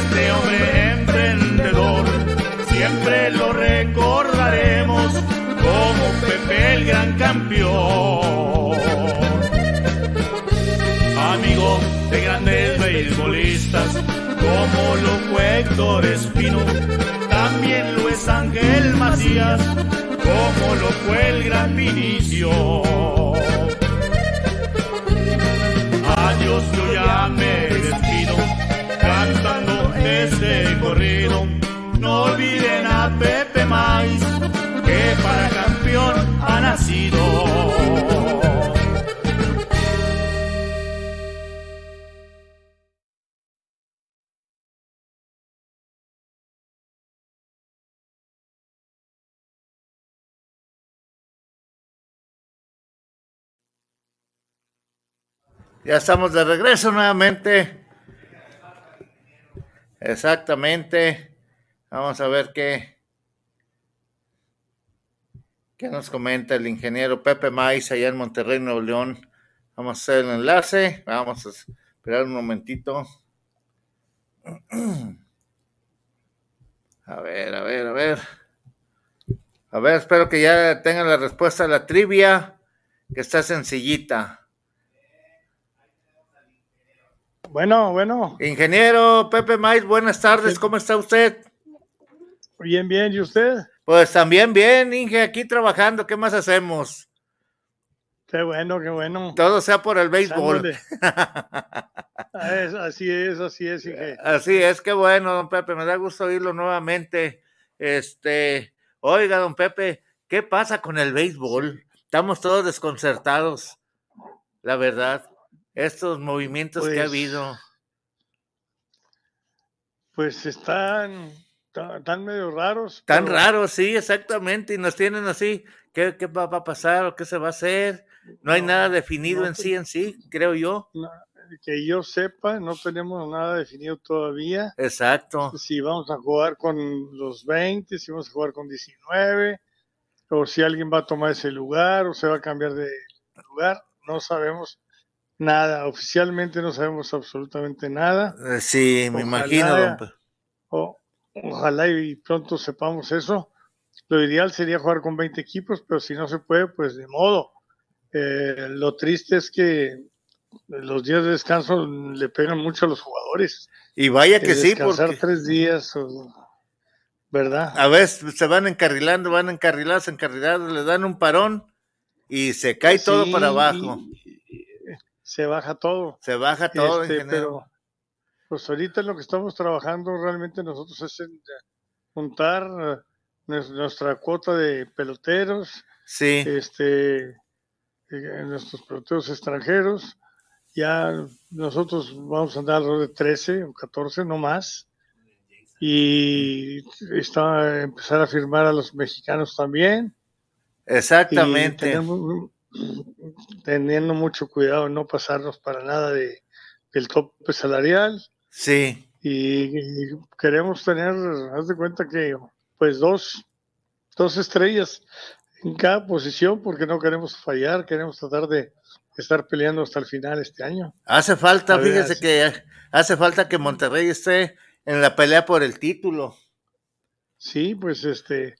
este hombre emprendedor. Siempre lo recordaremos como Pepe el gran campeón amigo de grandes beisbolistas, como lo fue Héctor Espino, también lo es Ángel Macías, como lo fue el gran Vinicio. No olviden a Pepe Mais, que para campeón ha nacido. Ya estamos de regreso nuevamente. Exactamente. Vamos a ver qué, qué nos comenta el ingeniero Pepe Mais allá en Monterrey, Nuevo León. Vamos a hacer el enlace. Vamos a esperar un momentito. A ver, a ver, a ver. A ver, espero que ya tengan la respuesta a la trivia, que está sencillita. Bueno, bueno. Ingeniero Pepe Mais, buenas tardes, ¿cómo está usted? Bien, bien, ¿y usted? Pues también bien, Inge, aquí trabajando, ¿qué más hacemos? Qué bueno, qué bueno. Todo sea por el béisbol. Es- así es, así es, Inge. Así es, qué bueno, don Pepe, me da gusto oírlo nuevamente. Este, oiga, don Pepe, ¿qué pasa con el béisbol? Estamos todos desconcertados, la verdad. Estos movimientos que ha Pues, habido. Pues están tan, medio raros. Tan pero raros, sí, exactamente, y nos tienen así, ¿qué, qué va, va a pasar o qué se va a hacer? No hay No, nada definido no en sí, en sí, creo yo. no, que yo sepa, no tenemos nada definido todavía. Exacto. Si vamos a jugar con los 20, si vamos a jugar con 19, o si alguien va a tomar ese lugar, o se va a cambiar de lugar, no sabemos nada. Oficialmente no sabemos absolutamente nada. Eh, Sí, me Ojalá- imagino, don O- ojalá y pronto sepamos eso. Lo ideal sería jugar con 20 equipos, pero si no se puede, pues de modo. Eh, lo triste es que los días de descanso le pegan mucho a los jugadores. Y vaya que sí, porque tres días, ¿verdad? A veces se van encarrilando, van encarrilados, encarrilados, le dan un parón y se cae todo para abajo. Se baja todo. Se baja todo, este, pero pues ahorita lo que estamos trabajando realmente nosotros es en juntar eh, nuestra cuota de peloteros, sí. este, eh, nuestros peloteros extranjeros, ya nosotros vamos a andar alrededor de 13 o 14, no más. Y está empezar a firmar a los mexicanos también. Exactamente. Teniendo mucho cuidado no pasarnos para nada de, del tope salarial. Sí. Y, queremos tener, haz de cuenta que, pues dos, dos estrellas en cada posición porque no queremos fallar, queremos tratar de estar peleando hasta el final este año. Hace falta, fíjese que hace falta que Monterrey esté en la pelea por el título. Sí, pues este,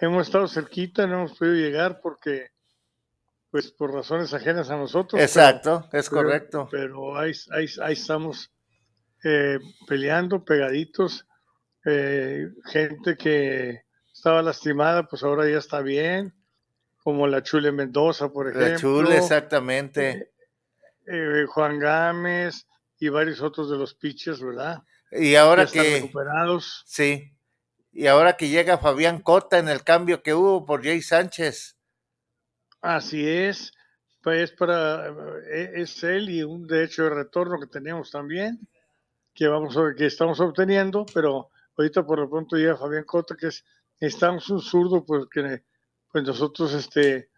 hemos estado cerquita, no hemos podido llegar porque, pues por razones ajenas a nosotros. Exacto, es correcto. Pero, ahí, ahí, ahí, estamos eh, peleando, pegaditos. Eh, gente que estaba lastimada, pues ahora ya está bien como la Chule Mendoza, por ejemplo. La Chule, exactamente. Eh, eh, Juan Gámez y varios otros de los pitchers, ¿verdad? Y ahora que... recuperados. Sí. Y ahora que llega Fabián Cota en el cambio que hubo por Jay Sánchez. Así es. Pues para eh, es él y un derecho de retorno que tenemos también, que vamos a, que estamos obteniendo, pero ahorita por lo pronto llega Fabián Cota, que es, estamos un zurdo, pues que pues nosotros este,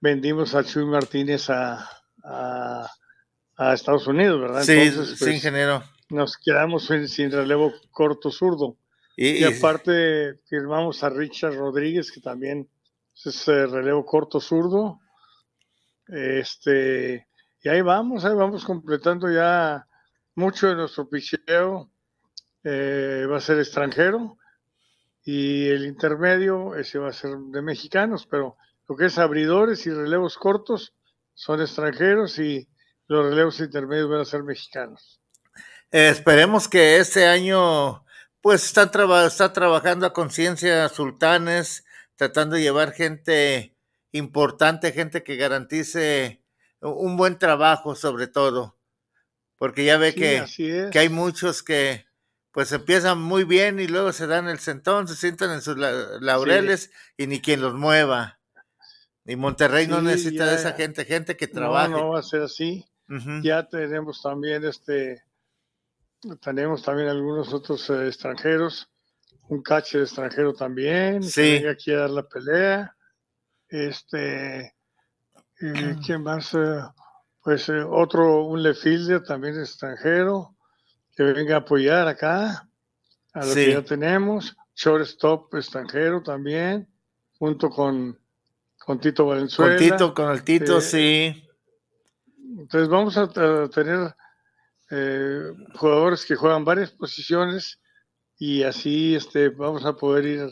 vendimos a Chuy Martínez a, a, Estados Unidos, ¿verdad? Sí, Entonces, pues, ingeniero. Nos quedamos sin, relevo corto zurdo. Y, aparte firmamos a Richard Rodríguez, que también es eh, relevo corto zurdo. Este, y ahí vamos, ahí vamos completando ya mucho de nuestro picheo. Eh, va a ser extranjero y el intermedio ese va a ser de mexicanos, pero lo que es abridores y relevos cortos son extranjeros y los relevos intermedios van a ser mexicanos. esperemos que este año pues están está trabajando a conciencia Sultanes, tratando de llevar gente importante, gente que garantice un buen trabajo sobre todo, porque ya ve que, que hay muchos que pues empiezan muy bien y luego se dan el sentón, se sientan en sus laureles y ni quien los mueva. Y Monterrey no necesita de esa gente, gente que trabaje. No, va a ser así. Ya tenemos también este, tenemos también algunos otros eh, extranjeros, un catcher extranjero también, sí. que venga aquí a dar la pelea. Este, eh, ¿quién más? Eh, pues otro, un lefielder también extranjero que venga a apoyar acá a lo que ya tenemos. Shortstop extranjero también, junto con, con Tito Valenzuela. Con Tito, con el Tito, sí. Entonces vamos a, tener eh, jugadores que juegan varias posiciones y así este, vamos a poder ir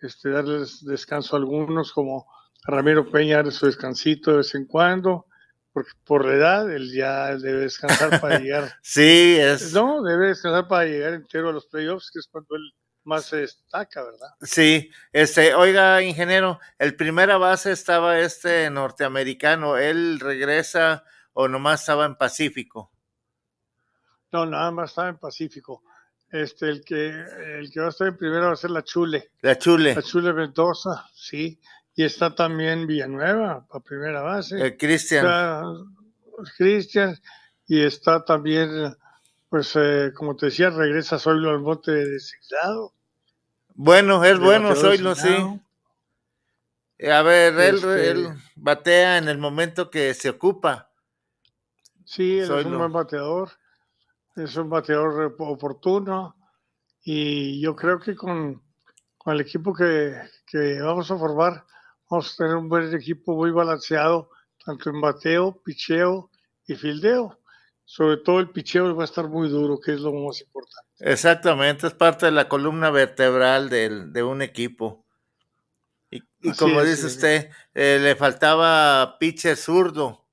este, darles descanso a algunos como Ramiro Peña su descansito de vez en cuando, porque por la edad él ya debe descansar para llegar. sí, es. No, debe descansar para llegar entero a los playoffs, que es cuando él más se destaca, ¿verdad? Sí, este, oiga, ingeniero, el primera base estaba este norteamericano, ¿él regresa o nomás estaba en Pacífico? No, nada más estaba en Pacífico. Este, el que, el que va a estar en primera va a ser la Chule. La Chule. La Chule Mendoza, sí y está también Villanueva, a primera base. El Cristian. Cristian, y está también, pues, eh, como te decía, regresa Zoilo al bote de designado. Bueno, es bueno Zoilo, sí. A ver, él, este él, batea en el momento que se ocupa. Sí, él es un buen bateador, es un bateador oportuno y yo creo que con, con el equipo que, que vamos a formar vamos a tener un buen equipo muy balanceado, tanto en bateo, picheo y fildeo. Sobre todo el picheo va a estar muy duro, que es lo más importante. Exactamente, es parte de la columna vertebral de un equipo. Y, como dice usted, eh, le faltaba pitcher zurdo.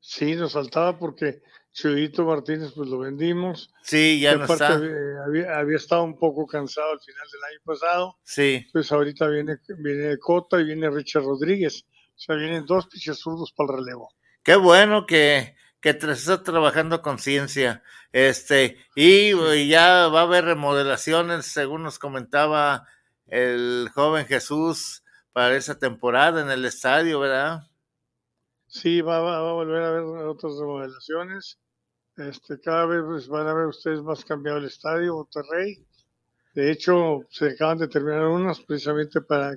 Sí, nos faltaba porque Chuyito Martínez pues lo vendimos. Sí, ya no está. Había, había, estado un poco cansado al final del año pasado. Sí. Pues ahorita viene, viene Cota y viene Richard Rodríguez. O sea, vienen dos pitchers zurdos para el relevo. Qué bueno que, que está trabajando con ciencia. Este, y, ya va a haber remodelaciones, según nos comentaba el joven Jesús, para esa temporada en el estadio, ¿verdad? Sí, va, va, a volver a haber otras remodelaciones. Este, cada vez pues, van a ver ustedes más cambiado el estadio, Monterrey. De hecho, se acaban de terminar unas precisamente para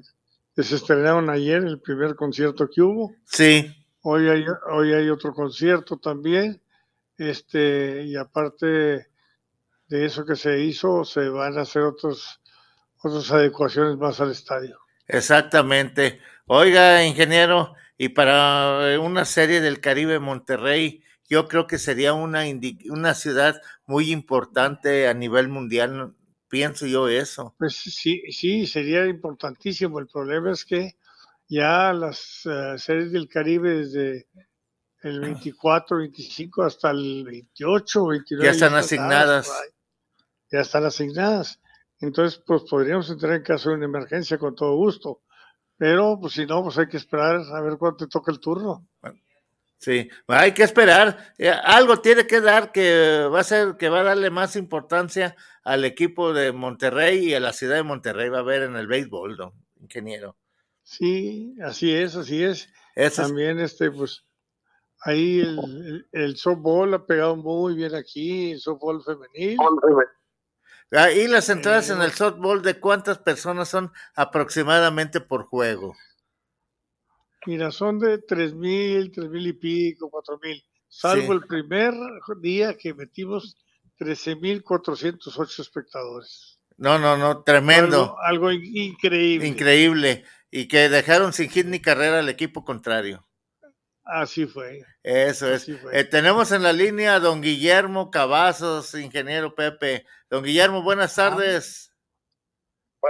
que se estrenaron ayer el primer concierto que hubo. Sí. Hoy hay, hoy hay otro concierto también. Este, y aparte de eso que se hizo, se van a hacer otros, otras adecuaciones más al estadio. Exactamente. Oiga, ingeniero, y para una serie del Caribe Monterrey, yo creo que sería una, una ciudad muy importante a nivel mundial, pienso yo eso. Pues sí, sí, sería importantísimo. El problema es que ya las eh, series del Caribe desde el 24, 25 hasta el 28, 29. Ya están asignadas. ya están asignadas. Entonces, pues podríamos entrar en caso de una emergencia con todo gusto. Pero, pues si no, pues hay que esperar a ver cuándo te toca el turno. Sí, hay que esperar. Eh, algo tiene que dar que va a ser, que va a darle más importancia al equipo de Monterrey y a la ciudad de Monterrey va a ver en el béisbol, ¿no? ingeniero. Sí, así es, así es. También, este, pues, ahí el, el, softball ha pegado muy bien aquí, el softball femenil. Ahí las entradas en el softball, ¿de cuántas personas son aproximadamente por juego? Mira, son de tres mil, tres mil y pico, cuatro mil. Salvo el primer día que metimos trece mil cuatrocientos ocho espectadores. No, no, no, tremendo. algo increíble. Increíble y que dejaron sin hit ni carrera al equipo contrario. Así fue. Eso es. Eh, tenemos en la línea a don Guillermo Cavazos, ingeniero Pepe. Don Guillermo, buenas ah. tardes.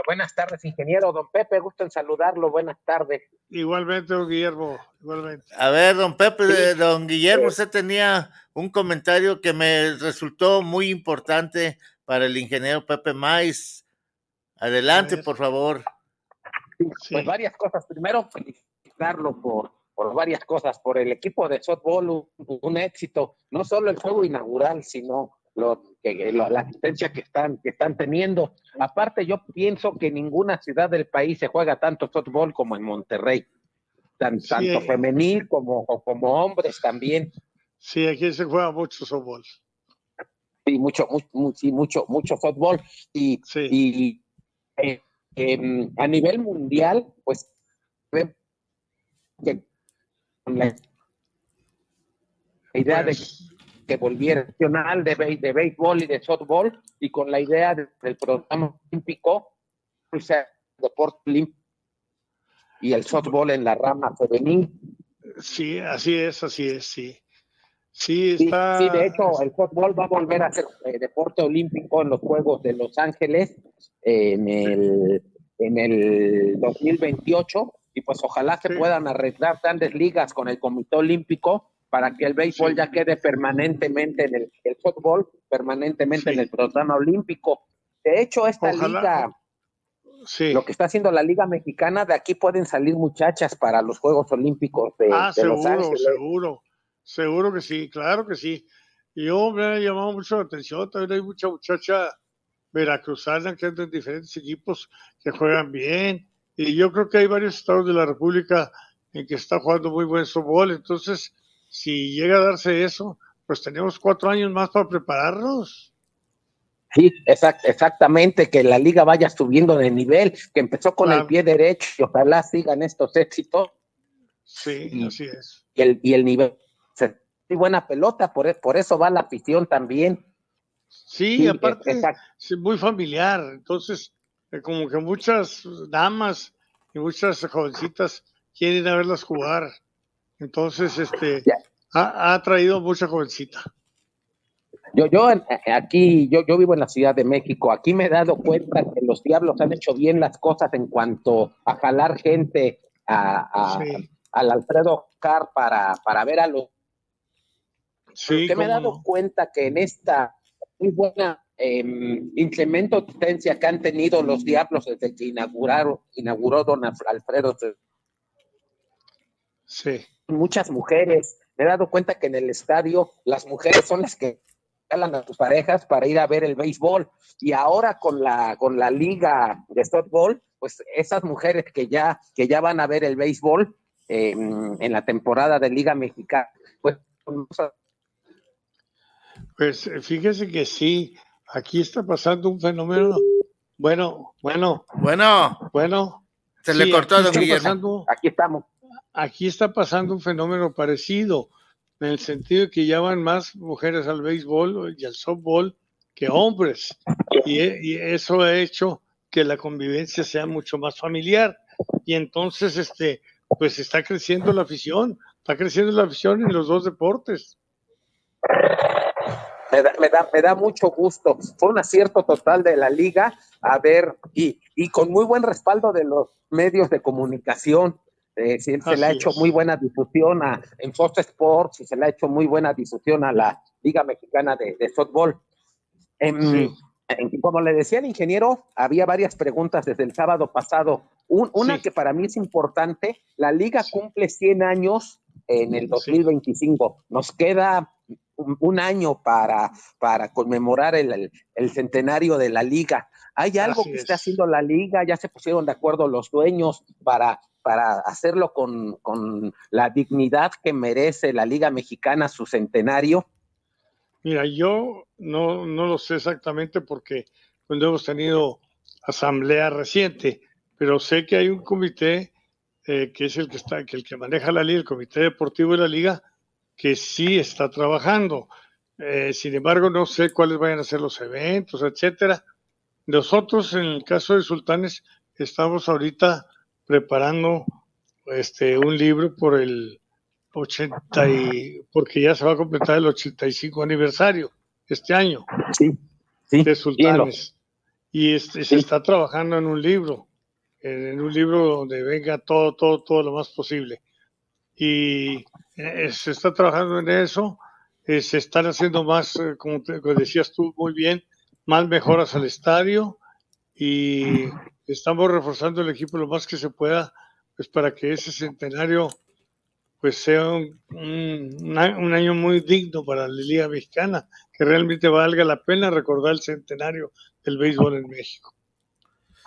buenas tardes, ingeniero. Don Pepe, gusto en saludarlo. Buenas tardes. Igualmente, don Guillermo. Igualmente. A ver, don Pepe, don Guillermo, usted tenía un comentario que me resultó muy importante para el ingeniero Pepe Mais. Adelante, por favor. Pues varias cosas. Primero, felicitarlo por, por varias cosas, por el equipo de softball, un, éxito, no solo el juego inaugural, sino lo, que, la asistencia que están, que están teniendo. Aparte, yo pienso que ninguna ciudad del país se juega tanto softball como en Monterrey, tanto eh. femenil como, como hombres también. Sí, aquí se juega mucho softball. Sí, mucho, mucho, mucho, mucho fútbol. Y, y eh, Em, a nivel mundial, pues que la idea de que volviera nacional de, de béisbol y de softball y con la idea del programa olímpico, pues, deporte olímpico y el softball en la rama femenil. Sí, así es, así es, sí. Sí, está... sí, de hecho, el fútbol va a volver a ser eh, deporte olímpico en los Juegos de Los Ángeles en el, en el 2028 y pues ojalá se puedan arreglar grandes ligas con el Comité Olímpico para que el béisbol ya quede permanentemente en el, el fútbol, permanentemente en el programa olímpico. De hecho, esta liga, lo que está haciendo la Liga Mexicana, de aquí pueden salir muchachas para los Juegos Olímpicos de, ah, seguro, Los Ángeles. Seguro, Seguro que sí, claro que sí. Y yo me ha llamado mucho la atención, también hay mucha muchacha veracruzana que andan en diferentes equipos que juegan bien. Y yo creo que hay varios estados de la República en que está jugando muy buen softball. Entonces, si llega a darse eso, pues tenemos cuatro años más para prepararnos. Sí, exactamente, que la liga vaya subiendo de nivel, que empezó con el pie derecho y ojalá sigan estos éxitos. Sí, así es. Y el, y el nivel y buena pelota, por, por eso va la afición también. Sí, aparte es muy familiar, entonces como que muchas damas y muchas jovencitas quieren ir a verlas jugar, entonces este ha, traído mucha jovencita. Yo, yo aquí, yo, yo vivo en la Ciudad de México. Aquí me he dado cuenta que los diablos han hecho bien las cosas en cuanto a jalar gente a, al Alfredo Car para, para ver a los. Sí, que me he dado cuenta que en esta muy buena eh, incremento potencia que han tenido los diablos desde que inauguraron, inauguró don Alfredo. Sí. Muchas mujeres. Me he dado cuenta que en el estadio las mujeres son las que jalan a sus parejas para ir a ver el béisbol. Y ahora con la, con la liga de softball, pues esas mujeres que ya, que ya van a ver el béisbol em, en la temporada de Liga Mexicana, pues pues fíjese que sí, aquí está pasando un fenómeno. Bueno, bueno. Bueno. Bueno. Se le cortó a don Guillermo. Aquí estamos. Aquí está pasando un fenómeno parecido, en el sentido de que ya van más mujeres al béisbol y al softball que hombres. Y, y eso ha hecho que la convivencia sea mucho más familiar. Y entonces, este, pues está creciendo la afición, está creciendo la afición en los dos deportes. Me da, me da, mucho gusto. Fue un acierto total de la liga, a ver, y, y con muy buen respaldo de los medios de comunicación. Eh, se, le ha hecho muy buena difusión a, en Fox Sports y se le ha hecho muy buena difusión a la Liga Mexicana de, de Softball. Em, como le decía el ingeniero, había varias preguntas desde el sábado pasado. una que para mí es importante, la liga cumple 100 años en el 2025. Nos queda un, año para, para conmemorar el, centenario de la liga. ¿Hay algo que esté haciendo la liga? ¿Ya se pusieron de acuerdo los dueños para, para hacerlo con, con la dignidad que merece la liga mexicana su centenario? Mira, yo no, no lo sé exactamente porque cuando hemos tenido asamblea reciente, pero sé que hay un comité eh, que es el que está, que el que maneja la liga, el comité deportivo de la liga, que sí está trabajando. Eh, sin embargo, no sé cuáles vayan a ser los eventos, etcétera. Nosotros, en el caso de Sultanes, estamos ahorita preparando este un libro por el 80 y, porque ya se va a completar el 85 aniversario este año sí, de Sultanes. Y este, se está trabajando en un libro, en un libro donde venga todo, todo, todo lo más posible. Y eh, se está trabajando en eso, eh, se están haciendo más, eh, como, decías tú muy bien, más mejoras al estadio y estamos reforzando el equipo lo más que se pueda, pues para que ese centenario pues sea un, un, año muy digno para la Liga Mexicana, que realmente valga la pena recordar el centenario del béisbol en México.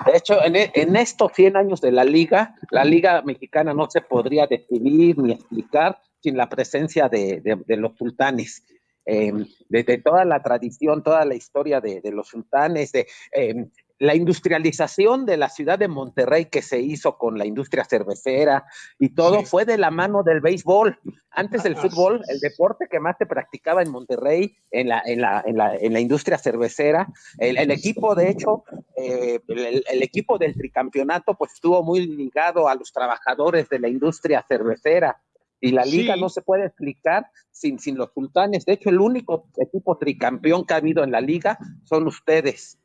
De hecho, en, e, estos 100 años de la liga, la liga mexicana no se podría definir ni explicar sin la presencia de, los sultanes. desde eh, toda la tradición, toda la historia de, los sultanes, de, eh, la industrialización de la ciudad de Monterrey que se hizo con la industria cervecera y todo fue de la mano del béisbol. Antes del fútbol, el deporte que más se practicaba en Monterrey, en la, en la, en la, en la industria cervecera, el, equipo, de hecho, eh, el, equipo del tricampeonato, pues estuvo muy ligado a los trabajadores de la industria cervecera. Y la liga no se puede explicar sin, sin los sultanes. De hecho, el único equipo tricampeón que ha habido en la liga son ustedes.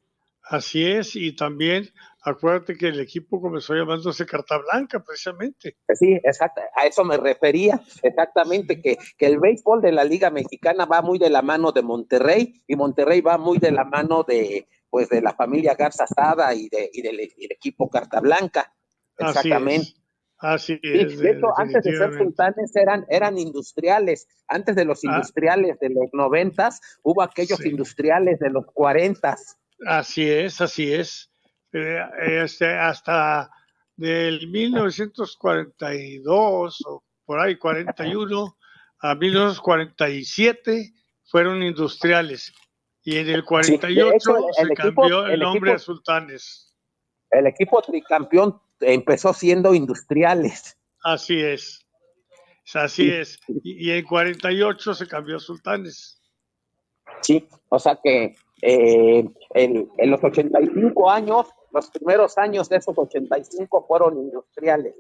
Así es, y también acuérdate que el equipo comenzó llamándose Carta Blanca, precisamente. Sí, exacto, a eso me refería, exactamente, que, que, el béisbol de la Liga Mexicana va muy de la mano de Monterrey, y Monterrey va muy de la mano de, pues, de la familia Garza Sada y, de, y del, equipo Carta Blanca. Exactamente. Así es. de hecho, antes de ser sultanes eran, eran industriales. Antes de los ah. industriales de los noventas, hubo aquellos industriales de los cuarentas. Así es, así es. Eh, este, hasta del 1942 o por ahí 41 a 1947 fueron industriales y en el 48 se cambió el, nombre a Sultanes. El equipo tricampeón empezó siendo industriales. Así es, así es. Y, y en 48 se cambió a Sultanes. Sí, o sea que eh, en, los 85 años, los primeros años de esos 85 fueron industriales.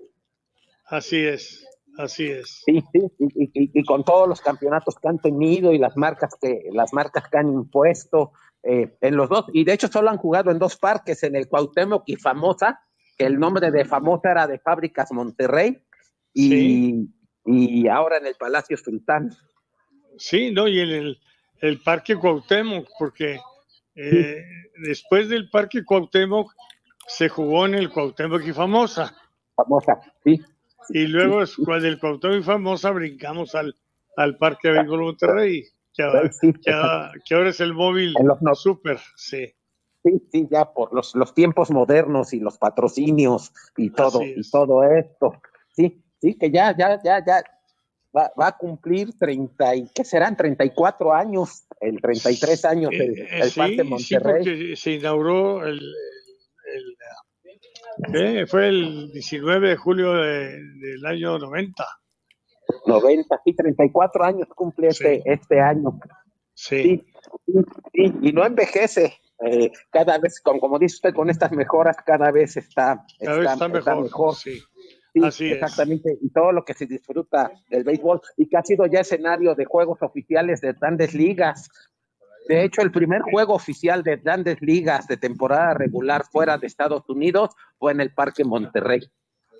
Así es. Así es. Sí, sí, y, con todos los campeonatos que han tenido y las marcas que, las marcas que han impuesto eh, en los dos, y de hecho solo han jugado en dos parques, en el Cuauhtémoc y Famosa, que el nombre de Famosa era de Fábricas Monterrey, y, y ahora en el Palacio Sultán. Sí, no, y en el, el Parque Cuauhtémoc, porque eh, después del Parque Cuauhtémoc se jugó en el Cuauhtémoc y Famosa. Famosa, sí. Y luego después del Cuauhtémoc y Famosa brincamos al, al Parque de Béisbol Monterrey, que, ahora es el móvil no, super, sí. Sí, sí, ya por los, los tiempos modernos y los patrocinios y todo, y todo esto. Sí, sí, que ya, ya, ya, ya va, va a cumplir 30, y, ¿qué serán? 34 años, el 33 años el, eh, el Parque Monterrey. Sí, porque se inauguró el, el fue el 19 de julio del año 90. 90, sí, 34 años cumple este, este año. Sí. sí, y no envejece. Eh, cada vez, como, como dice usted, con estas mejoras, cada vez está, está, mejor. Sí. Así exactamente, y todo lo que se disfruta del béisbol y que ha sido ya escenario de juegos oficiales de grandes ligas. De hecho, el primer juego oficial de grandes ligas de temporada regular fuera de Estados Unidos fue en el Parque Monterrey.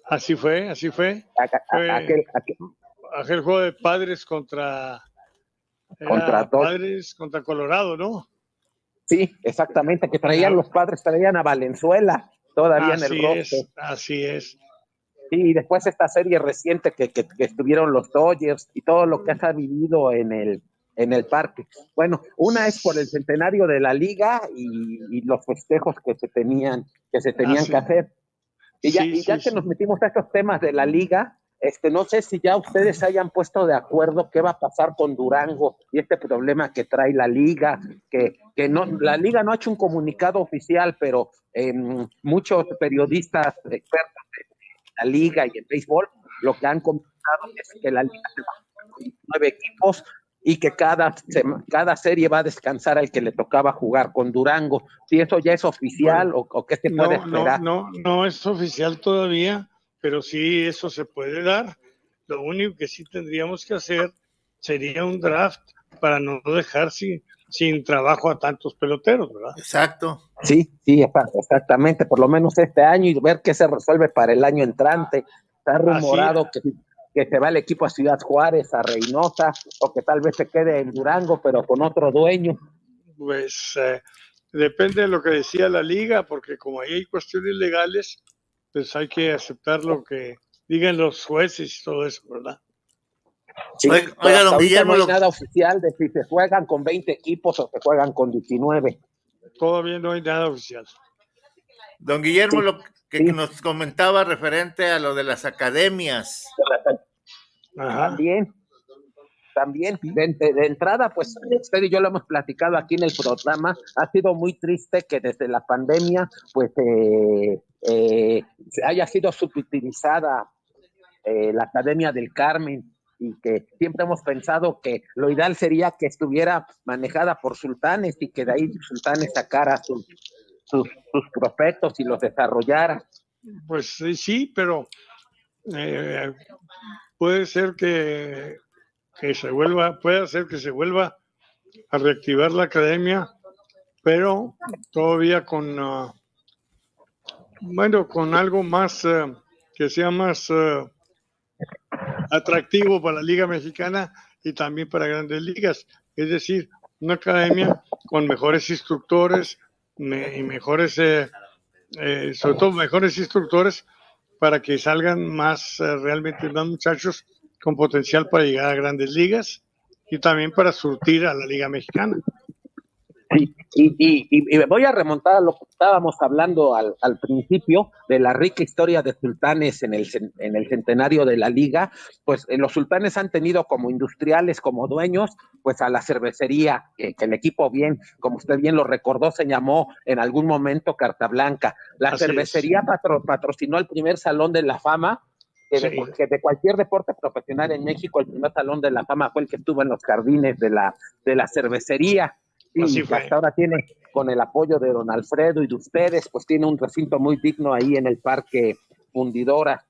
Así fue, así fue. aquel, juego de padres contra, contra padres contra Colorado, ¿no? Sí, exactamente, que traían los padres, traían a Valenzuela todavía en el roster. así es. Y después esta serie reciente que, que, estuvieron los Dodgers y todo lo que ha vivido en el, en el parque. Bueno, una es por el centenario de la liga y, los festejos que se tenían, que se tenían que hacer. Y ya, y ya que nos metimos a estos temas de la liga, este, no sé si ya ustedes hayan puesto de acuerdo qué va a pasar con Durango y este problema que trae la liga, que, que no, la liga no ha hecho un comunicado oficial, pero em, muchos periodistas expertos la liga y el béisbol, lo que han comentado es que la liga se va con nueve equipos y que cada, cada serie va a descansar al que le tocaba jugar con Durango. Si eso ya es oficial o, qué se puede esperar. No, no, no es oficial todavía, pero sí eso se puede dar. Lo único que sí tendríamos que hacer sería un draft para no dejar sin, sin trabajo a tantos peloteros, ¿verdad? Exacto. Sí, sí, exactamente, por lo menos este año y ver qué se resuelve para el año entrante. Está rumorado que, que se va el equipo a Ciudad Juárez, a Reynosa, o que tal vez se quede en Durango, pero con otro dueño. Pues eh, depende de lo que decía la liga, porque como ahí hay cuestiones legales, pues hay que aceptar lo que digan los jueces y todo eso, ¿verdad? Oiga, don Guillermo. No hay nada oficial de si se juegan con 20 equipos o se juegan con 19. Todavía no hay nada oficial. Don Guillermo, lo que, nos comentaba referente a lo de las academias. También, también, de, entrada, pues usted y yo lo hemos platicado aquí en el programa, ha sido muy triste que desde la pandemia, pues, eh, eh, haya sido subutilizada eh, la Academia del Carmen y que siempre hemos pensado que lo ideal sería que estuviera manejada por sultanes y que de ahí sultanes sacara sus, sus, prospectos y los desarrollara. Pues sí, pero eh, puede ser que, que se vuelva, puede ser que se vuelva a reactivar la academia, pero todavía con, uh, bueno, con algo más, uh, que sea más uh, atractivo para la Liga Mexicana y también para grandes ligas. Es decir, una academia con mejores instructores y mejores, eh, eh, sobre todo mejores instructores para que salgan más, eh, realmente más muchachos con potencial para llegar a grandes ligas y también para surtir a la Liga Mexicana. Y, y, y, voy a remontar a lo que estábamos hablando al, al, principio de la rica historia de sultanes en el, en el centenario de la liga. Pues eh, los sultanes han tenido como industriales, como dueños, pues a la cervecería, que, el equipo bien, como usted bien lo recordó, se llamó en algún momento Carta Blanca. La cervecería patrocinó el primer Salón de la Fama que, de, que, de, cualquier deporte profesional en México, el primer salón de la fama fue el que estuvo en los jardines de la, de la cervecería. Y hasta ahora tiene, con el apoyo de don Alfredo y de ustedes, pues tiene un recinto muy digno ahí en el Parque Fundidora.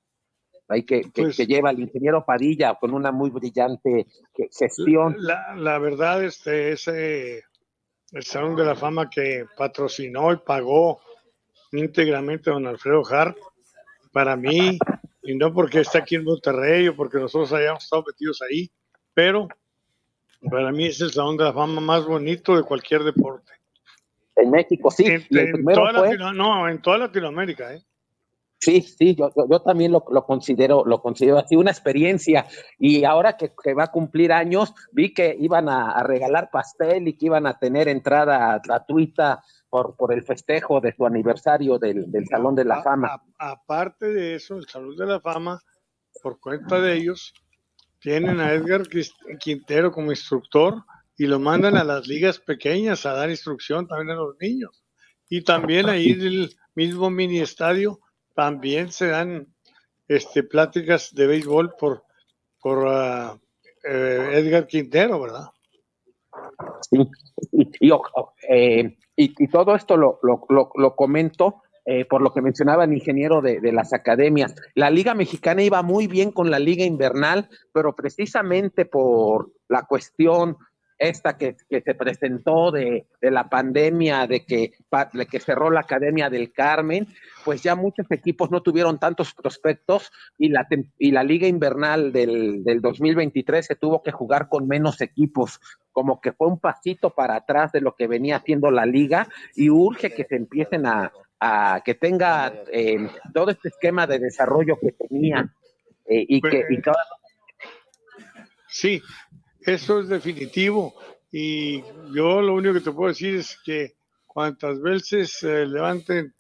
ahí que, Pues- que, lleva el ingeniero Padilla con una muy brillante gestión. La, la verdad, este, ese el Salón de la Fama que patrocinó y pagó íntegramente don Alfredo Hart, para mí, y no porque esté aquí en Monterrey o porque nosotros hayamos estado metidos ahí, pero para mí es el Salón de la Fama más bonito de cualquier deporte. En México, sí. En, en primero toda fue, Latino- no, en toda Latinoamérica, ¿eh? Sí, sí, yo, yo, yo también lo, lo considero, lo considero así, una experiencia. Y ahora que, que va a cumplir años, vi que iban a, a regalar pastel y que iban a tener entrada gratuita por, por el festejo de su aniversario del, del Salón de la A- Fama. a- aparte de eso, el Salón de la Fama, por cuenta de ellos, tienen a Edgar Quintero como instructor y lo mandan a las ligas pequeñas a dar instrucción también a los niños. Y también ahí en el mismo mini estadio también se dan este, pláticas de béisbol por, por eh, Edgar Quintero, ¿verdad? Sí, y, y, eh, y- y todo esto lo, lo- lo comento eh, por lo que mencionaba el ingeniero de, las academias. La Liga Mexicana iba muy bien con la Liga Invernal, pero precisamente por la cuestión esta que, se presentó de, la pandemia, de que, cerró la Academia del Carmen, pues ya muchos equipos no tuvieron tantos prospectos y la, y la Liga Invernal del, del 2023 se tuvo que jugar con menos equipos como que fue un pasito para atrás de lo que venía haciendo la liga y urge que se empiecen a, a que tenga eh, todo este esquema de desarrollo que tenía eh, y que y toda- Sí, eso es definitivo. Y yo lo único que te puedo decir es que cuantas veces eh, levanten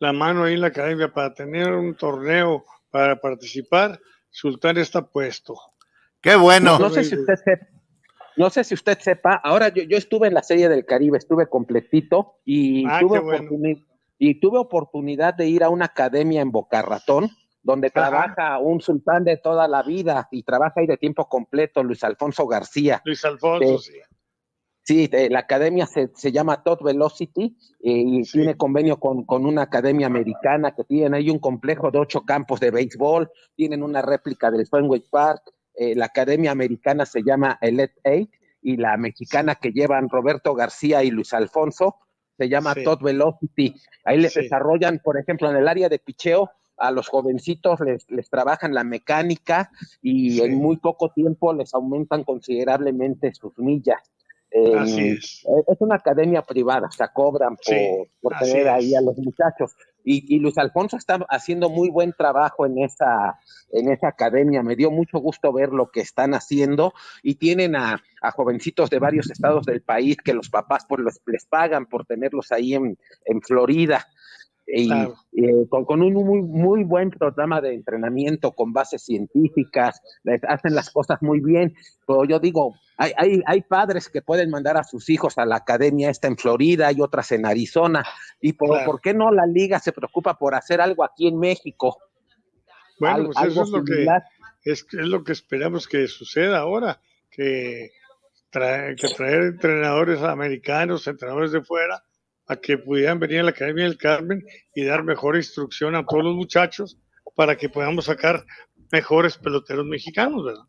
la mano ahí en la academia para tener un torneo para participar, Sultán está puesto. Qué bueno. no, no sé si usted sepa, no sé si usted sepa, ahora yo, yo estuve en la serie del Caribe, estuve completito y Ah, tuve bueno. Y tuve oportunidad de ir a una academia en Boca Ratón donde Ajá. trabaja un sultán de toda la vida y trabaja ahí de tiempo completo, Luis Alfonso García. Luis Alfonso, sí. Sí, eh, la academia se, se llama Todd Velocity eh, y Sí. tiene convenio con, con una academia americana que tiene ahí un complejo de ocho campos de béisbol, tienen una réplica del Fenway Park, eh, la academia americana se llama Elite Eight y la mexicana que llevan Roberto García y Luis Alfonso se llama Sí. Todd Velocity. Ahí les Sí. desarrollan, por ejemplo, en el área de picheo, a los jovencitos les, les trabajan la mecánica y Sí. en muy poco tiempo les aumentan considerablemente sus millas. Eh, Así es. eh, Es una academia privada, o sea, cobran por, por tener ahí a los muchachos. Y, y Luis Alfonso está haciendo muy buen trabajo en esa, en esa academia. Me dio mucho gusto ver lo que están haciendo y tienen a, a jovencitos de varios estados del país que los papás pues, los- les pagan por tenerlos ahí en, en Florida. Y, Claro. eh, con, con un muy, muy buen programa de entrenamiento con bases científicas, les hacen las cosas muy bien. Pero yo digo, hay, hay, hay padres que pueden mandar a sus hijos a la academia esta en Florida y otras en Arizona. ¿Y por, Claro. por qué no la liga se preocupa por hacer algo aquí en México? Bueno, Al- pues algo eso es lo que es, es lo que esperamos que suceda ahora, que, trae- que traer entrenadores americanos, entrenadores de fuera, a que pudieran venir a la Academia del Carmen y dar mejor instrucción a todos los muchachos para que podamos sacar mejores peloteros mexicanos, ¿verdad?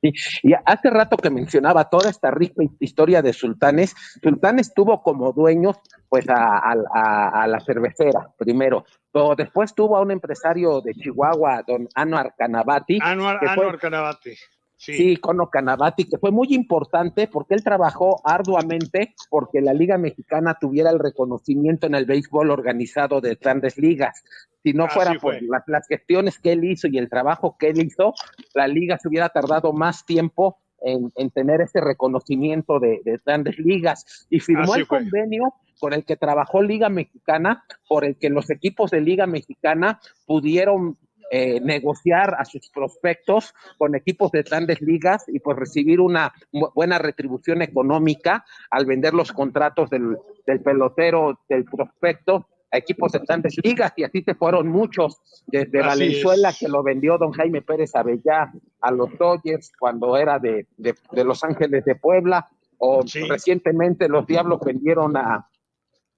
Sí, Y hace rato que mencionaba toda esta rica historia de Sultanes, Sultanes tuvo como dueños pues a, a- a- a la cervecera primero, pero después tuvo a un empresario de Chihuahua, don Anuar Canabati, Anuar, fue- Anuar Canabate. Sí, Sí, Cono Canavati, que fue muy importante porque él trabajó arduamente porque la Liga Mexicana tuviera el reconocimiento en el béisbol organizado de grandes ligas. Si no Así fuera por fue. las, las gestiones que él hizo y el trabajo que él hizo, la liga se hubiera tardado más tiempo en, en tener ese reconocimiento de, de grandes ligas. Y firmó Así el fue. convenio con el que trabajó Liga Mexicana, por el que los equipos de Liga Mexicana pudieron eh, negociar a sus prospectos con equipos de grandes ligas y pues recibir una buena retribución económica al vender los contratos del, del pelotero, del prospecto a equipos de grandes ligas y así se fueron muchos, desde Así Valenzuela es. que lo vendió don Jaime Pérez Avellá a los Dodgers cuando era de, de- de Los Ángeles de Puebla o Sí. recientemente los Diablos vendieron a,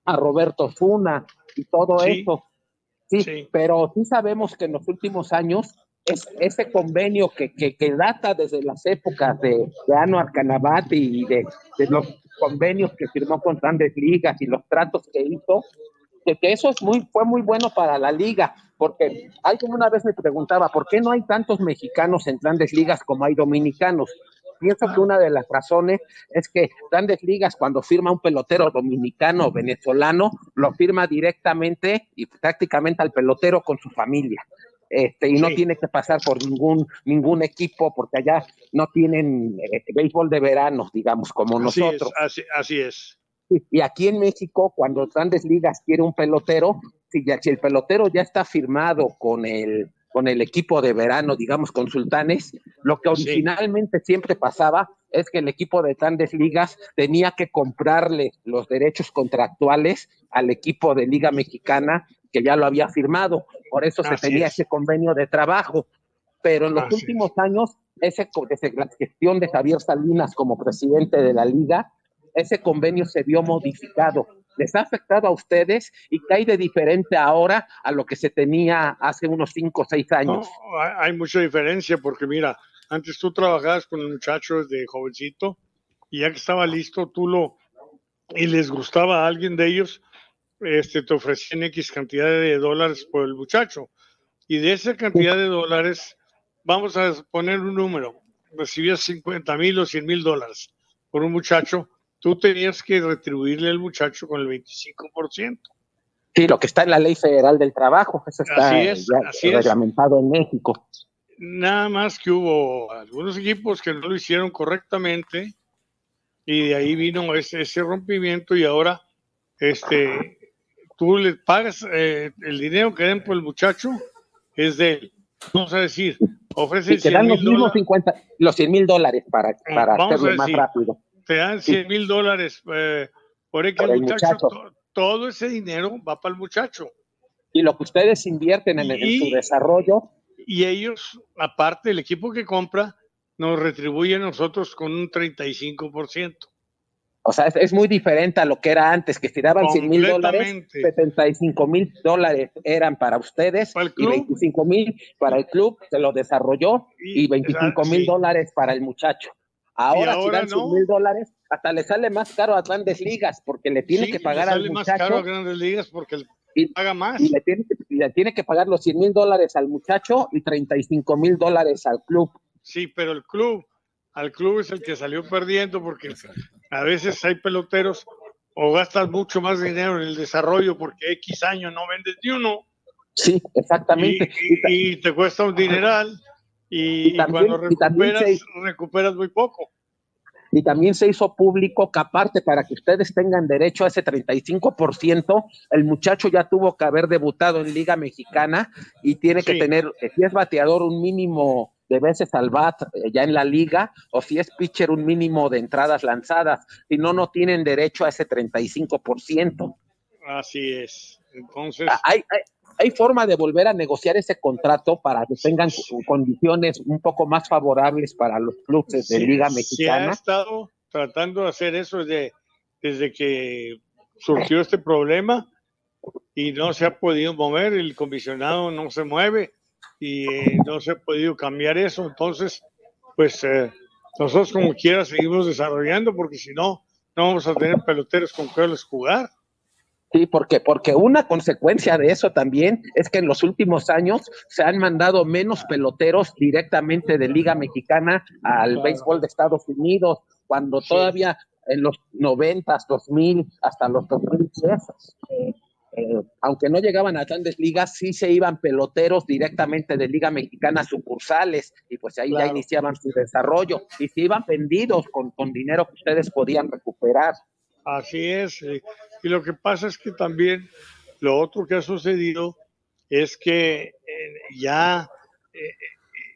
a Roberto Zuna y todo Sí. eso. Sí, pero sí sabemos que en los últimos años es, ese convenio que, que, data desde las épocas de, de Anuar y de, de, los convenios que firmó con grandes ligas y los tratos que hizo, que, que eso es muy, fue muy bueno para la liga, porque alguien una vez me preguntaba, ¿por qué no hay tantos mexicanos en grandes ligas como hay dominicanos? Pienso que una de las razones es que Grandes Ligas, cuando firma un pelotero dominicano o venezolano, lo firma directamente y prácticamente al pelotero con su familia. Este, y no tiene que pasar por ningún, ningún equipo, porque allá no tienen eh, béisbol de verano, digamos, como nosotros. así, es. Y aquí en México, cuando Grandes Ligas quiere un pelotero, si, ya, si el pelotero ya está firmado con el, con el equipo de verano, digamos, con Sultanes, lo que originalmente siempre pasaba es que el equipo de grandes ligas tenía que comprarle los derechos contractuales al equipo de Liga Mexicana que ya lo había firmado. Por eso se tenía ese convenio de trabajo. Pero en los últimos años, ese, desde la gestión de Javier Salinas como presidente de la liga, ese convenio se vio modificado les ha afectado a ustedes y qué hay de diferente ahora a lo que se tenía hace unos cinco o seis años? hay mucha diferencia porque mira, antes tú trabajabas con muchachos de jovencito y ya que estaba listo, tú lo y les gustaba a alguien de ellos, este, te ofrecían X cantidad de dólares por el muchacho. Y de esa cantidad de dólares, vamos a poner un número, recibías 50 mil o 100 mil dólares por un muchacho tú tenías que retribuirle al muchacho con el 25%. Sí, lo que está en la ley federal del trabajo, eso está reglamentado en México. Nada más que hubo algunos equipos que no lo hicieron correctamente y de ahí vino ese, rompimiento y ahora este, tú le pagas eh, el dinero que den por el muchacho es de él. Vamos a decir, ofrece los 100 mil dólares para, para hacerlo más rápido te dan 100 mil dólares eh, por X muchacho, todo ese dinero va para el muchacho. Y lo que ustedes invierten en, su desarrollo. Y ellos, aparte, el equipo que compra, nos retribuye a nosotros con un 35%. O sea, es, muy diferente a lo que era antes, que si daban 100 mil dólares, 75 mil dólares eran para ustedes y 25 mil para el club, se lo desarrolló y, 25 mil dólares para el muchacho. Ahora, si dan no. mil dólares, hasta le sale más caro a grandes ligas porque le tiene que pagar al muchacho. sale más caro a grandes ligas porque paga más. Y le tiene, le tiene que pagar los 100 mil dólares al muchacho y 35 mil dólares al club. Sí, pero el club, al club es el que salió perdiendo porque a veces hay peloteros o gastas mucho más dinero en el desarrollo porque X años no vendes ni uno. Sí, exactamente. y te cuesta un dineral y, cuando recuperas, recuperas muy poco. Y también se hizo público que aparte para que ustedes tengan derecho a ese 35%, el muchacho ya tuvo que haber debutado en Liga Mexicana y tiene que tener, eh, si es bateador, un mínimo de veces al bat eh, ya en la liga, o si es pitcher, un mínimo de entradas lanzadas. Si no, no tienen derecho a ese 35%. Así es. Entonces. Hay, ¿Hay forma de volver a negociar ese contrato para que tengan condiciones un poco más favorables para los clubes de Liga Mexicana? Se ha estado tratando de hacer eso desde, desde que surgió este problema y no se ha podido mover, el comisionado no se mueve y eh, no se ha podido cambiar eso. Entonces, pues eh, nosotros como quiera seguimos desarrollando porque si no, no vamos a tener peloteros con que jugar. Sí, porque, porque una consecuencia de eso también es que en los últimos años se han mandado menos peloteros directamente de Liga Mexicana al béisbol de Estados Unidos, cuando todavía en los noventas, dos mil, hasta los 2010, eh, eh, aunque no llegaban a grandes ligas, sí se iban peloteros directamente de Liga Mexicana a sucursales y pues ahí ya iniciaban su desarrollo y se iban vendidos con, con dinero que ustedes podían recuperar. Así es. Eh, y lo que pasa es que también lo otro que ha sucedido es que eh, ya eh,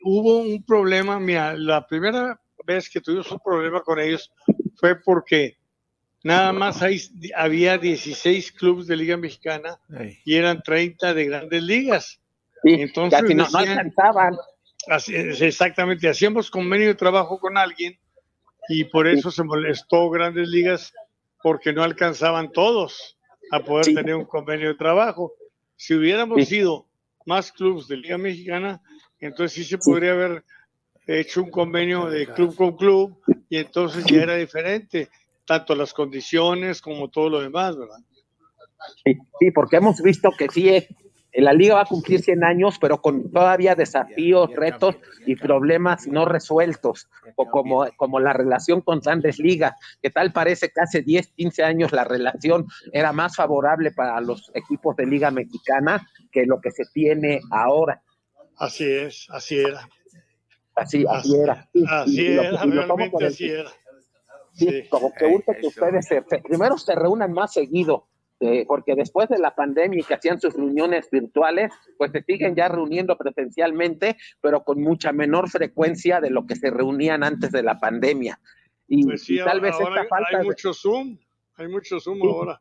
hubo un problema. Mira, la primera vez que tuvimos un problema con ellos fue porque nada más había 16 clubes de Liga Mexicana y eran 30 de grandes ligas. Entonces, no, no alcanzaban. exactamente, hacíamos convenio de trabajo con alguien y por eso se molestó Grandes Ligas porque no alcanzaban todos a poder tener un convenio de trabajo. Si hubiéramos sido más clubes de Liga Mexicana, entonces sí se podría haber hecho un convenio de club con club y entonces ya era diferente, tanto las condiciones como todo lo demás, ¿verdad? Sí, porque hemos visto que sí, es, la liga va a cumplir 100 años, pero con todavía desafíos, retos y problemas no resueltos, o como, como la relación con Grandes Ligas, que tal parece que hace 10, 15 años la relación era más favorable para los equipos de Liga Mexicana que lo que se tiene ahora. Así es, así era. Así, así, era. así era, realmente así era. Sí, como que gusta que ustedes primero se reúnan más seguido, eh, porque después de la pandemia y que hacían sus reuniones virtuales, pues se siguen ya reuniendo presencialmente, pero con mucha menor frecuencia de lo que se reunían antes de la pandemia. Y, pues tal vez esta falta. Hay mucho Zoom, hay mucho Zoom ahora.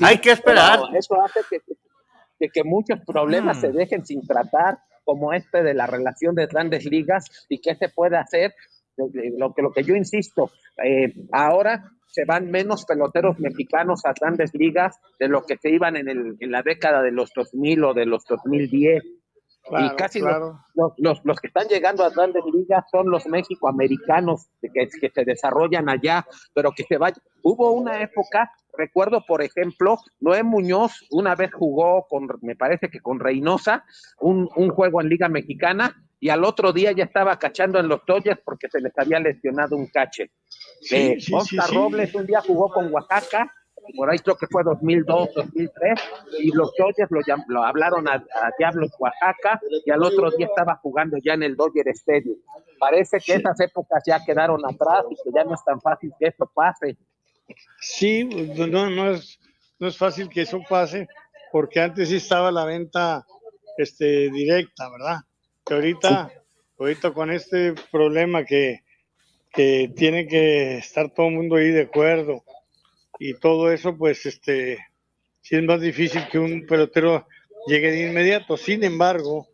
hay que esperar. Eso hace que, que, muchos problemas se mm. dejen sin tratar, como este de la relación de grandes ligas y qué se puede hacer. Lo que, lo que yo insisto, eh, ahora se van menos peloteros mexicanos a grandes ligas de lo que se iban en, el, en la década de los 2000 o de los 2010. y casi los, los, los, que están llegando a grandes ligas son los mexicoamericanos que, que se desarrollan allá, pero que se vayan. Hubo una época, recuerdo por ejemplo, Noé Muñoz una vez jugó con, me parece que con Reynosa, un, un juego en Liga Mexicana y al otro día ya estaba cachando en los Dodgers porque se les había lesionado un cache. Eh, Oscar Robles un día jugó con Oaxaca, por ahí creo que fue 2002, 2003, y los Dodgers lo, hablaron a, Diablos Oaxaca y al otro día estaba jugando ya en el Dodger Stadium. Parece que esas épocas ya quedaron atrás y que ya no es tan fácil que esto pase. Sí, no, no, es, no es fácil que eso pase, porque antes sí estaba la venta este, directa, ¿verdad? Que ahorita, ahorita con este problema que, que tiene que estar todo el mundo ahí de acuerdo y todo eso, pues este, sí es más difícil que un pelotero llegue de inmediato. Sin embargo,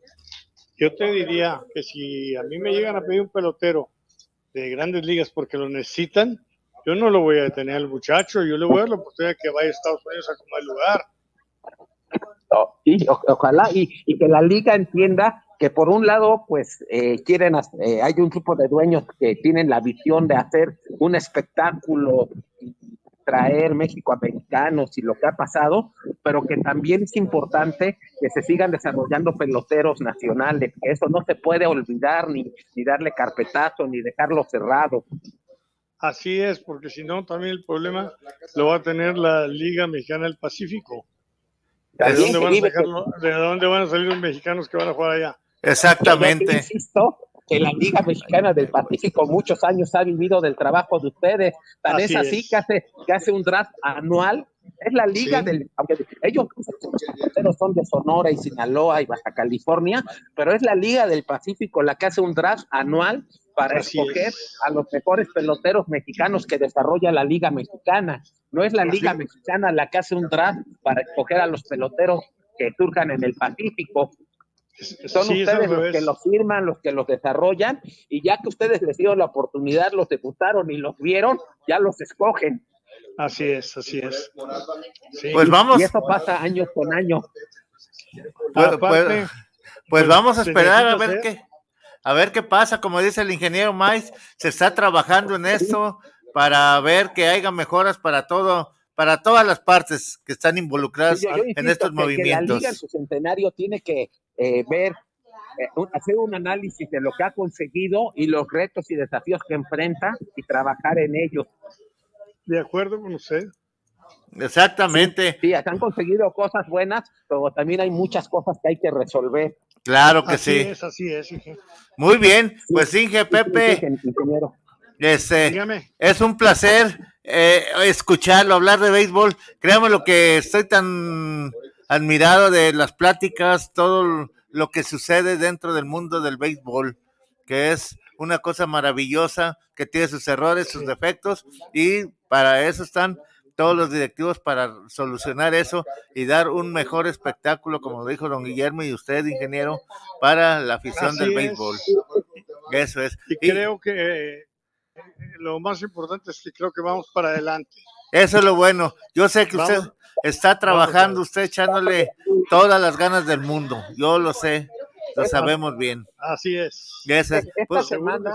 yo te diría que si a mí me llegan a pedir un pelotero de grandes ligas porque lo necesitan, yo no lo voy a detener al muchacho, yo le voy a dar la oportunidad que vaya a Estados Unidos a tomar lugar. Sí, ojalá y, y, que la liga entienda que por un lado, pues eh, quieren, eh, hay un grupo de dueños que tienen la visión de hacer un espectáculo, traer México americanos y lo que ha pasado, pero que también es importante que se sigan desarrollando peloteros nacionales, que eso no se puede olvidar ni, ni darle carpetazo ni dejarlo cerrado. Así es, porque si no, también el problema lo va a tener la Liga Mexicana del Pacífico. ¿De dónde, van a ¿De dónde van a salir los mexicanos que van a jugar allá? Exactamente. insisto que la Liga Mexicana del Pacífico muchos años ha vivido del trabajo de ustedes. Tan es así que hace, que hace un draft anual. Es la liga del, aunque ellos son de Sonora y Sinaloa y Baja California, pero es la Liga del Pacífico la que hace un draft anual para escoger a los mejores peloteros mexicanos que desarrolla la Liga Mexicana. No es la Liga Mexicana la que hace un draft para escoger a los peloteros que surjan en el Pacífico. Son ustedes los que los firman, los que los desarrollan, y ya que ustedes les dieron la oportunidad, los debutaron y los vieron, ya los escogen. Así es, así es. Pues vamos. Y eso pasa año con año. Pues, pues, pues vamos a esperar a ver qué, a ver qué pasa. Como dice el ingeniero Mais, se está trabajando en esto para ver que haya mejoras para todo para todas las partes que están involucradas en estos movimientos. la Liga en su centenario tiene que eh, ver, eh, hacer un análisis de lo que ha conseguido y los retos y desafíos que enfrenta y trabajar en ellos. De acuerdo con usted. Exactamente. Sí, han conseguido cosas buenas, pero también hay muchas cosas que hay que resolver. Claro que así sí. Es, así es, Muy bien, pues Inge, Pepe. Este, es un placer eh, escucharlo, hablar de béisbol. Créame lo que estoy tan admirado de las pláticas, todo lo que sucede dentro del mundo del béisbol, que es una cosa maravillosa, que tiene sus errores, sus defectos, y para eso están todos los directivos para solucionar eso y dar un mejor espectáculo, como dijo don Guillermo y usted, ingeniero, para la afición del béisbol. Eso es. Y, creo que lo más importante es que creo que vamos para adelante. Eso es lo bueno. Yo sé que usted está trabajando, usted echándole todas las ganas del mundo, yo lo sé, lo sabemos bien. Así es. Esta pues, semana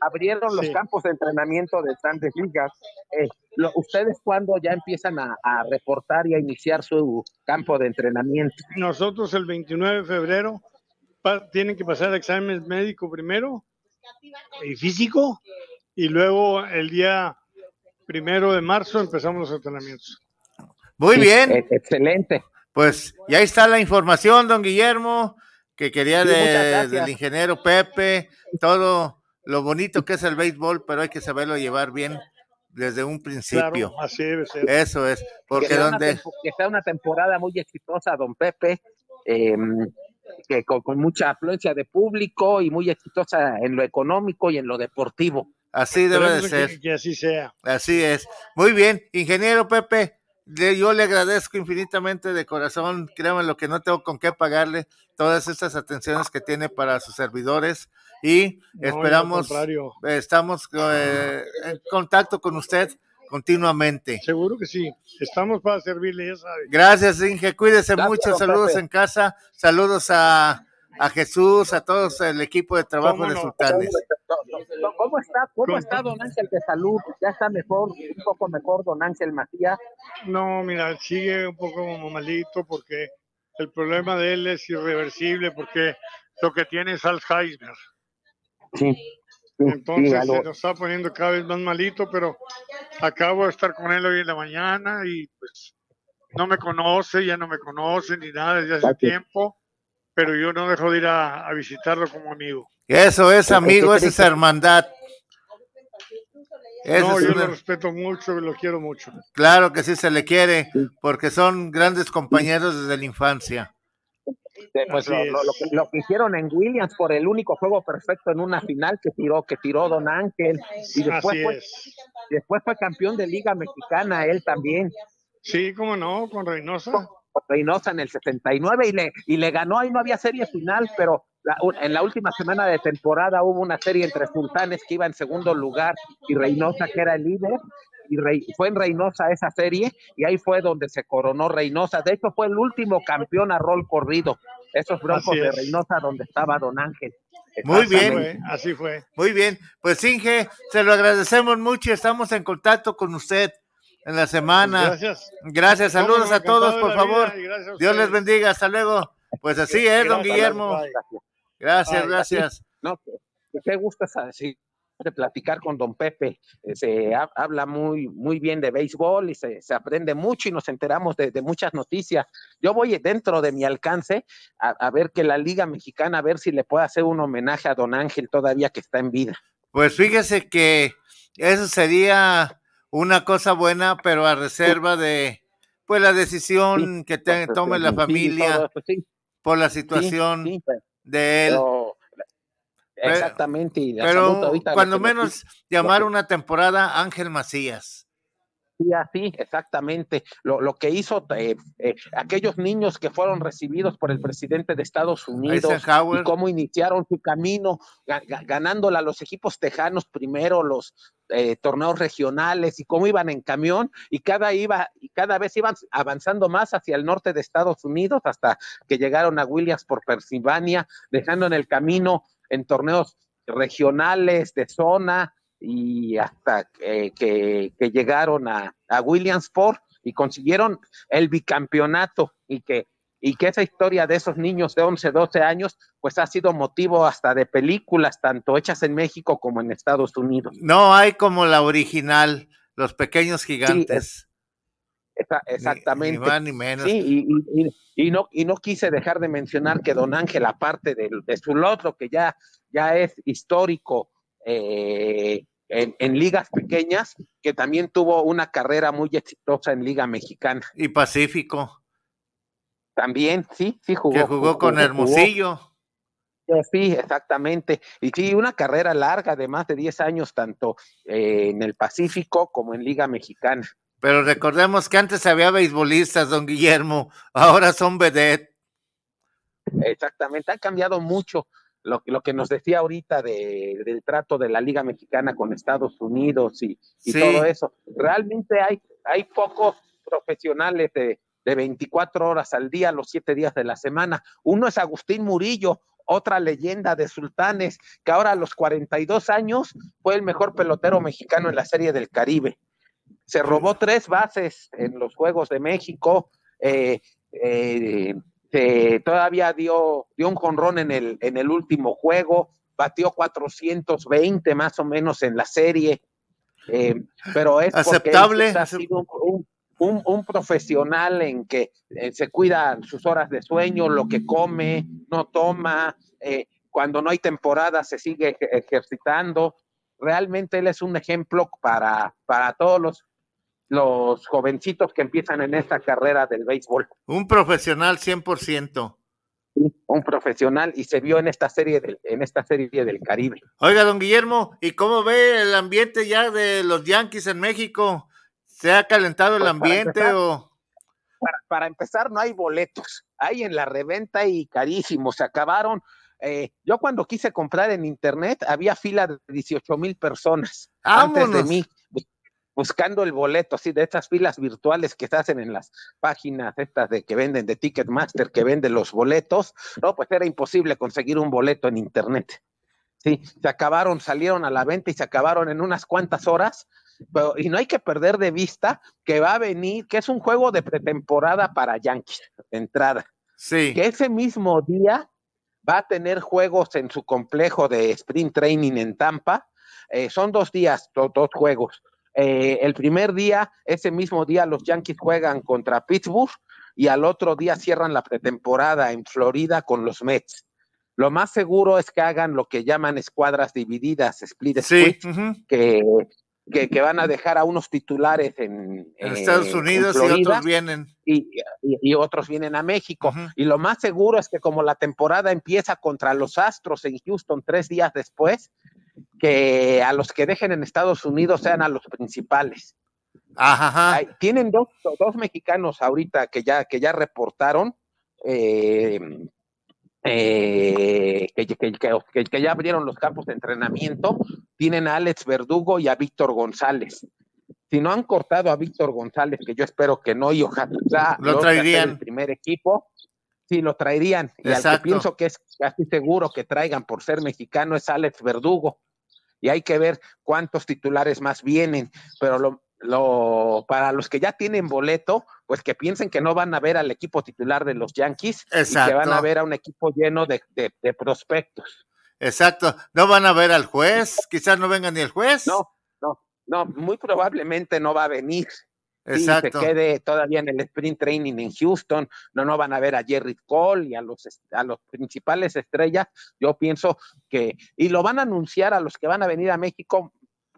abrieron los campos de entrenamiento de grandes ligas. Eh, ¿Ustedes cuándo ya empiezan a, reportar y a iniciar su campo de entrenamiento? Nosotros el 29 de febrero tienen que pasar el examen médico primero y físico y luego el día primero de marzo empezamos los entrenamientos. Muy bien. E-, excelente. Pues ya está la información, don Guillermo, que quería del ingeniero Pepe, todo lo bonito que es el béisbol, pero hay que saberlo llevar bien desde un principio. así debe ser. Eso es, porque donde... que sea una temporada muy exitosa, don Pepe, em, que con, mucha afluencia de público y muy exitosa en lo económico y en lo deportivo. Así debe de ser. Que, así sea. Así es. Muy bien, ingeniero Pepe, yo le agradezco infinitamente de corazón, créanme lo que no tengo con qué pagarle todas estas atenciones que tiene para sus servidores y esperamos, estamos eh, en contacto con usted continuamente. Seguro que sí, estamos para servirle, ya sabe. Gracias, Inge, cuídese mucho, saludos en casa, saludos a, a Jesús, a todos el equipo de trabajo de Sultanes. ¿Cómo está, ¿Cómo está don Ángel de salud? ¿Ya está mejor, un poco mejor don Ángel Matías? No, mira, sigue un poco malito porque el problema de él es irreversible porque lo que tiene es Alzheimer. Sí. Entonces se nos está poniendo cada vez más malito, pero acabo de estar con él hoy en la mañana y pues no me conoce, ya no me conoce ni nada desde hace tiempo, pero yo no dejo de ir a, visitarlo como amigo. Eso es, amigo, esa es hermandad. no, yo lo respeto mucho y lo quiero mucho. Claro que sí se le quiere, porque son grandes compañeros desde la infancia. Pues lo, que, hicieron en Williams por el único juego perfecto en una final que tiró, que tiró Don Ángel. Y después fue, después fue campeón de Liga Mexicana, él también. Sí, cómo no, con Reynosa. Con, Reynosa en el 79 y le, y le ganó, ahí no había serie final, pero en la última semana de temporada hubo una serie entre Sultanes que iba en segundo lugar y Reynosa que era el líder y fue en Reynosa esa serie y ahí fue donde se coronó Reynosa. De hecho, fue el último campeón a rol corrido. Esos broncos de Reynosa donde estaba Don Ángel. Muy bien, así fue. Muy bien, pues Inge, se lo agradecemos mucho y estamos en contacto con usted en la semana. gracias. Gracias, saludos a todos, por favor. Dios les bendiga, hasta luego. Pues así es, don Guillermo. Gracias, gracias. No, qué gusto así de platicar con don Pepe. Eh, se habla muy, muy bien de béisbol y se, aprende mucho y nos enteramos de, muchas noticias. Yo voy dentro de mi alcance a, ver que la Liga Mexicana, a ver si le puede hacer un homenaje a don Ángel todavía que está en vida. Pues fíjese que eso sería una cosa buena, pero a reserva de pues la decisión que tome la familia por la situación de él. Exactamente. Y pero cuando menos llamar una temporada Ángel Macías. Sí, así, exactamente. Lo, lo que hizo eh, eh, aquellos niños que fueron recibidos por el presidente de Estados Unidos y cómo iniciaron su camino ganándola a los equipos tejanos primero, los eh, torneos regionales y cómo iban en camión y cada iba y cada vez iban avanzando más hacia el norte de Estados Unidos hasta que llegaron a Williams por Pensilvania, dejando en el camino en torneos regionales de zona y hasta que, llegaron a, Williamsport y consiguieron el bicampeonato y que, y que esa historia de esos niños de 11, 12 años pues ha sido motivo hasta de películas tanto hechas en México como en Estados Unidos. No hay como la original, Los Pequeños Gigantes. Exactamente. Ni, más ni menos. Sí, y, y no, y no quise dejar de mencionar que Don Ángel, aparte de, de su lotro, que ya, ya es histórico eh, en, ligas pequeñas, que también tuvo una carrera muy exitosa en Liga Mexicana. Y Pacífico. También, sí, sí jugó. Que jugó, con Hermosillo. Sí, exactamente. Y sí, una carrera larga de más de 10 años, tanto eh, en el Pacífico como en Liga Mexicana. Pero recordemos que antes había beisbolistas, don Guillermo, ahora son vedette. Exactamente, ha cambiado mucho lo, lo que nos decía ahorita de, del trato de la Liga Mexicana con Estados Unidos y, todo eso. Realmente hay, hay pocos profesionales de, de 24 horas al día, los siete días de la semana. Uno es Agustín Murillo, otra leyenda de sultanes, que ahora a los 42 años fue el mejor pelotero mexicano en la Serie del Caribe. Se robó tres bases en los Juegos de México, eh, eh, todavía dio, dio un jonrón en el, en el último juego, batió 420 más o menos en la serie, eh, pero es aceptable. Ha sido un, un, profesional en que eh, se cuida sus horas de sueño, lo que come, no toma, cuando no hay temporada se sigue ejercitando. Realmente él es un ejemplo para, para todos los, los jovencitos que empiezan en esta carrera del béisbol. Un profesional 100% un profesional y se vio en esta serie del, en esta serie del Caribe. Oiga, don Guillermo, ¿y cómo ve el ambiente ya de los Yankees en México? ¿Se ha calentado el pues ambiente para empezar, o...? Para, empezar, no hay boletos. Hay en la reventa y carísimos. Se acabaron. Eh, yo cuando quise comprar en internet había fila de 18 mil personas antes de mí buscando el boleto, así de estas filas virtuales que se hacen en las páginas estas de que venden de Ticketmaster, que venden los boletos, no, pues era imposible conseguir un boleto en internet. Sí, se acabaron, salieron a la venta y se acabaron en unas cuantas horas. Pero, y no hay que perder de vista que va a venir, que es un juego de pretemporada para Yankees, de entrada. Sí. Que ese mismo día va a tener juegos en su complejo de sprint training en Tampa. Eh, son dos días, dos juegos eh, el primer día, ese mismo día, los Yankees juegan contra Pittsburgh y al otro día cierran la pretemporada en Florida con los Mets. Lo más seguro es que hagan lo que llaman escuadras divididas, split sí, que, que, van a dejar a unos titulares en, Estados Unidos y otros vienen. Y, otros vienen a México. Y lo más seguro es que como la temporada empieza contra los Astros en Houston tres días después, que a los que dejen en Estados Unidos sean a los principales. Ajá. tienen dos, dos, mexicanos ahorita que ya, que ya reportaron, eh, eh, que, que, ya abrieron los campos de entrenamiento. Tienen a Alex Verdugo y a Víctor González. Si no han cortado a Víctor González, que yo espero que no, y ojalá lo traerían el primer equipo, sí lo traerían. Y al que pienso que es casi seguro que traigan por ser mexicano es Alex Verdugo y hay que ver cuántos titulares más vienen, pero lo, lo, para los que ya tienen boleto, pues que piensen que no van a ver al equipo titular de los Yankees, Exacto. que van a ver a un equipo lleno de, de, prospectos. Exacto, no van a ver al juez, quizás no venga ni el juez. No, no, no, muy probablemente no va a venir. Exacto. se quede todavía en el sprint training en Houston, no, no van a ver a Jerry Cole y a los, a los principales estrellas. Yo pienso que, y lo van a anunciar a los que van a venir a México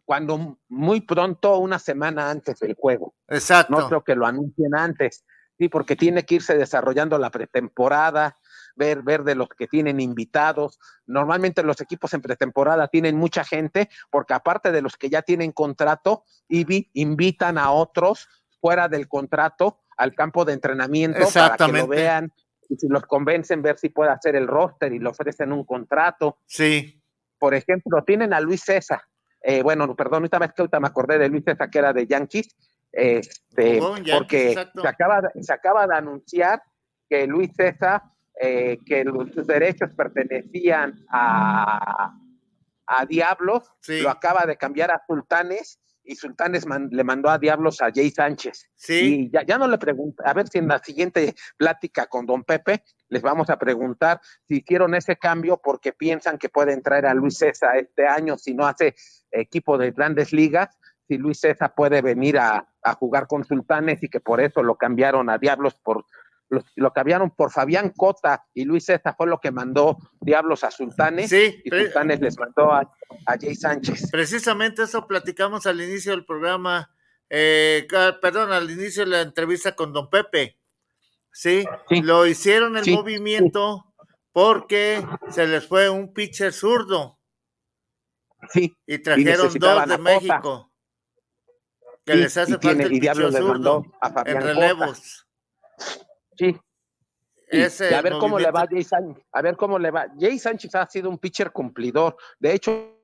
cuando muy pronto, una semana antes del juego. Exacto. No creo que lo anuncien antes, sí, porque tiene que irse desarrollando la pretemporada, ver, ver de los que tienen invitados. Normalmente los equipos en pretemporada tienen mucha gente, porque aparte de los que ya tienen contrato, invitan a otros fuera del contrato al campo de entrenamiento para que lo vean y si los convencen ver si puede hacer el roster y le ofrecen un contrato. Sí. Por ejemplo, tienen a Luis César. Eh, bueno, perdón, ahorita me, ahorita me acordé de Luis César que era de Yankees, este, porque se acaba, se acaba de anunciar que Luis César eh, que sus derechos pertenecían a, a Diablos, lo acaba de cambiar a Sultanes y Sultanes le mandó a Diablos a Jay Sánchez. Sí. Y ya, ya no le pregunto, a ver si en la siguiente plática con Don Pepe les vamos a preguntar si hicieron ese cambio porque piensan que puede entrar a Luis César este año si no hace equipo de grandes ligas, si Luis César puede venir a, a jugar con Sultanes y que por eso lo cambiaron a Diablos por lo, lo, cambiaron por Fabián Cota y Luis César fue lo que mandó Diablos a Sultanes sí, y Sultanes les mandó a, a, Jay Sánchez. Precisamente eso platicamos al inicio del programa, eh, perdón, al inicio de la entrevista con Don Pepe. Sí, sí. lo hicieron el Sí, movimiento porque se les fue un pitcher zurdo Sí, y trajeron dos de. México. Que les hace falta el y Diablos pitcher zurdo a Fabián en Cota. Sí. Y, Ese y a ver cómo le va a Jay Sánchez. A ver cómo le va. Jay Sánchez ha sido un pitcher cumplidor. De hecho,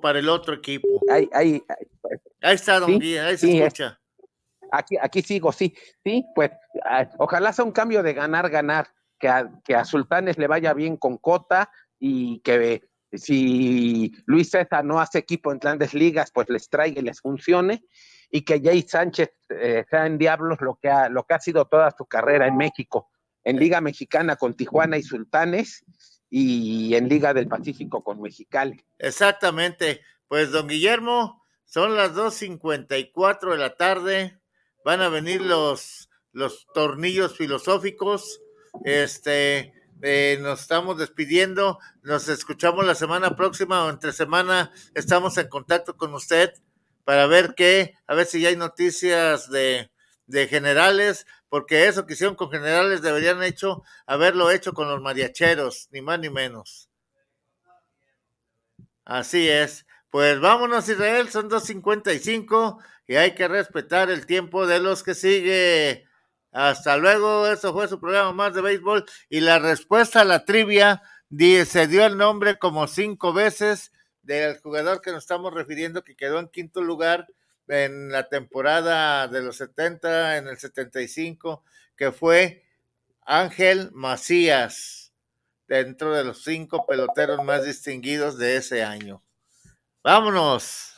para el otro equipo. Ahí, ahí, ahí está, don Guía, ahí se escucha. Aquí, aquí sigo, sí, sí, pues ah, ojalá sea un cambio de ganar, ganar, que a, que a Sultanes le vaya bien con Cota y que si Luis César no hace equipo en grandes ligas, pues les traiga y les funcione, y que Jay Sánchez eh, sea en Diablos lo que, ha, lo que ha sido toda su carrera en México, en Liga Mexicana con Tijuana y Sultanes, y en Liga del Pacífico con Mexicali. Exactamente, pues don Guillermo, son las 2.54 de la tarde, van a venir los, los tornillos filosóficos, este, eh, nos estamos despidiendo, nos escuchamos la semana próxima o entre semana. Estamos en contacto con usted para ver qué, a ver si ya hay noticias de, de generales, porque eso que hicieron con generales deberían hecho, haberlo hecho con los mariacheros, ni más ni menos. Así es. Pues vámonos, Israel, son 2.55 y hay que respetar el tiempo de los que sigue. Hasta luego, eso fue su programa más de béisbol. Y la respuesta a la trivia se dio el nombre como cinco veces del jugador que nos estamos refiriendo, que quedó en quinto lugar en la temporada de los 70, en el 75, que fue Ángel Macías, dentro de los cinco peloteros más distinguidos de ese año. Vámonos.